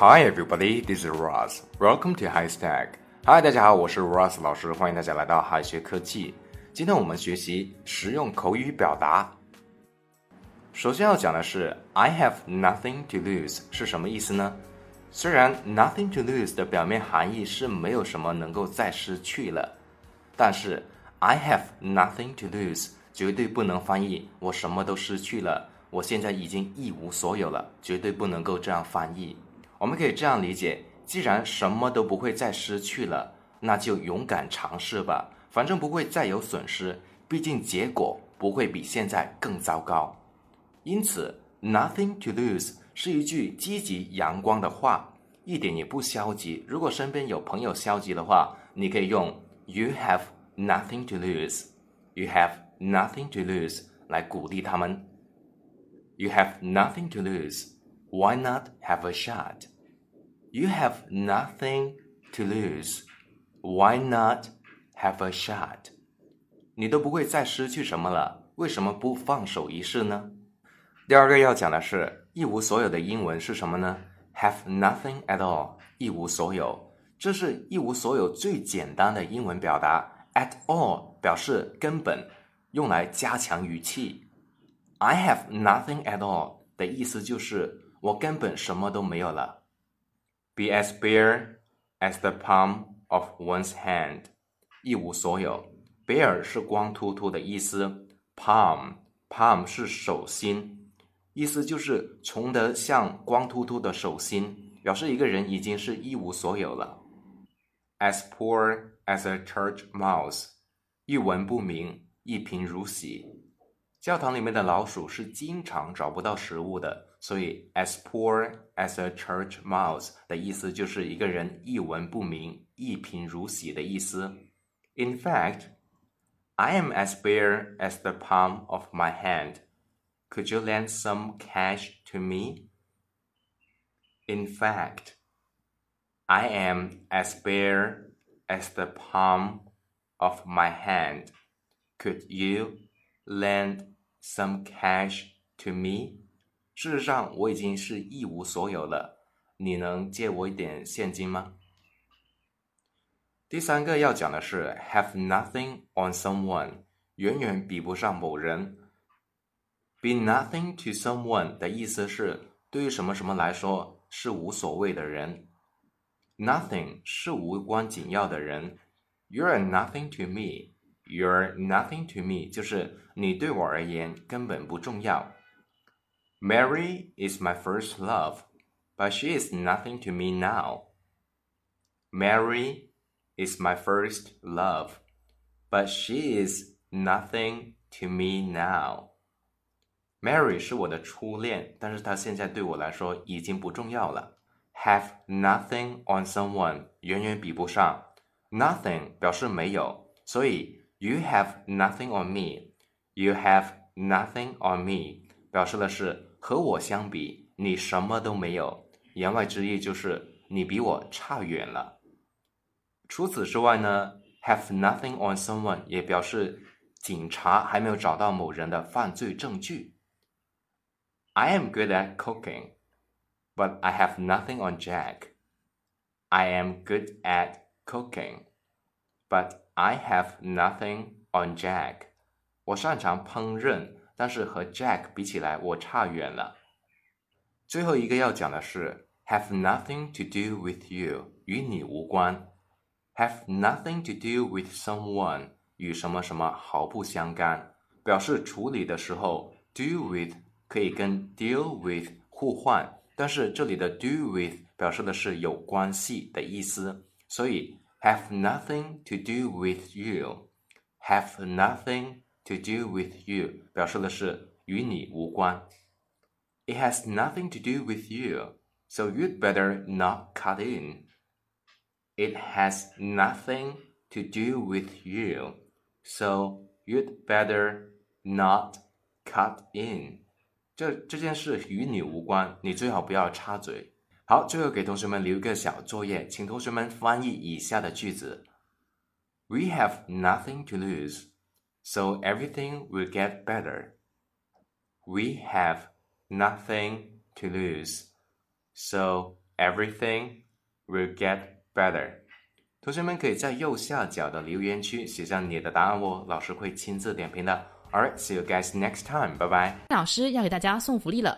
Hi everybody, this is Ross. Welcome to High Stack. Hi，大家好，我是 Ross 老师，欢迎大家来到海学科技。今天我们学习实用口语表达。首先要讲的是 I have nothing to lose 是什么意思呢？虽然 nothing to lose 的表面含义是没有什么能够再失去了，但是 I have nothing to lose 绝对不能翻译我什么都失去了，我现在已经一无所有了，绝对不能够这样翻译。我们可以这样理解：既然什么都不会再失去了，那就勇敢尝试吧，反正不会再有损失，毕竟结果不会比现在更糟糕。因此，nothing to lose 是一句积极阳光的话，一点也不消极。如果身边有朋友消极的话，你可以用 "You have nothing to lose." You have nothing to lose 来鼓励他们。You have nothing to lose. Why not have a shot? You have nothing to lose. Why not have a shot? 你都不会再失去什么了，为什么不放手一试呢？第二个要讲的是一无所有的英文是什么呢？Have nothing at all，一无所有。这是一无所有最简单的英文表达。At all 表示根本，用来加强语气。I have nothing at all 的意思就是我根本什么都没有了。Be as bare as the palm of one's hand，一无所有。bare 是光秃秃的意思，palm palm 是手心，意思就是穷得像光秃秃的手心，表示一个人已经是一无所有了。As poor as a church mouse，一文不名，一贫如洗。教堂里面的老鼠是经常找不到食物的，所以 as poor as a church mouse 的意思就是一个人一文不名、一贫如洗的意思。In fact, I am as bare as the palm of my hand. Could you lend some cash to me? In fact, I am as bare as the palm of my hand. Could you lend some cash to me？事实上，我已经是一无所有了。你能借我一点现金吗？第三个要讲的是 have nothing on someone，远远比不上某人。be nothing to someone 的意思是对于什么什么来说是无所谓的人。nothing 是无关紧要的人。You're nothing to me。You're nothing to me，就是你对我而言根本不重要。Mary is my first love, but she is nothing to me now. Mary is my first love, but she is nothing to me now. Mary 是我的初恋，但是她现在对我来说已经不重要了。Have nothing on someone 远远比不上 nothing 表示没有，所以 You have nothing on me. You have nothing on me，表示的是和我相比，你什么都没有。言外之意就是你比我差远了。除此之外呢，have nothing on someone 也表示警察还没有找到某人的犯罪证据。I am good at cooking, but I have nothing on Jack. I am good at cooking, But I have nothing on Jack。我擅长烹饪，但是和 Jack 比起来，我差远了。最后一个要讲的是 have nothing to do with you，与你无关。have nothing to do with someone，与什么什么毫不相干，表示处理的时候 do with 可以跟 deal with 互换，但是这里的 do with 表示的是有关系的意思，所以。have nothing to do with you. Have nothing to do with you 表示的是与你无关。It has nothing to do with you, so you'd better not cut in. It has nothing to do with you, so you'd better not cut in. 这这件事与你无关，你最好不要插嘴。 好，最后给同学们留一个小作业，请同学们翻译以下的句子：We have nothing to lose, so everything will get better. We have nothing to lose, so Everything will get better。同学们可以在右下角的留言区写上你的答案哦，老师会亲自点评的。Alright, see you guys next time. 拜拜。老师要给大家送福利了，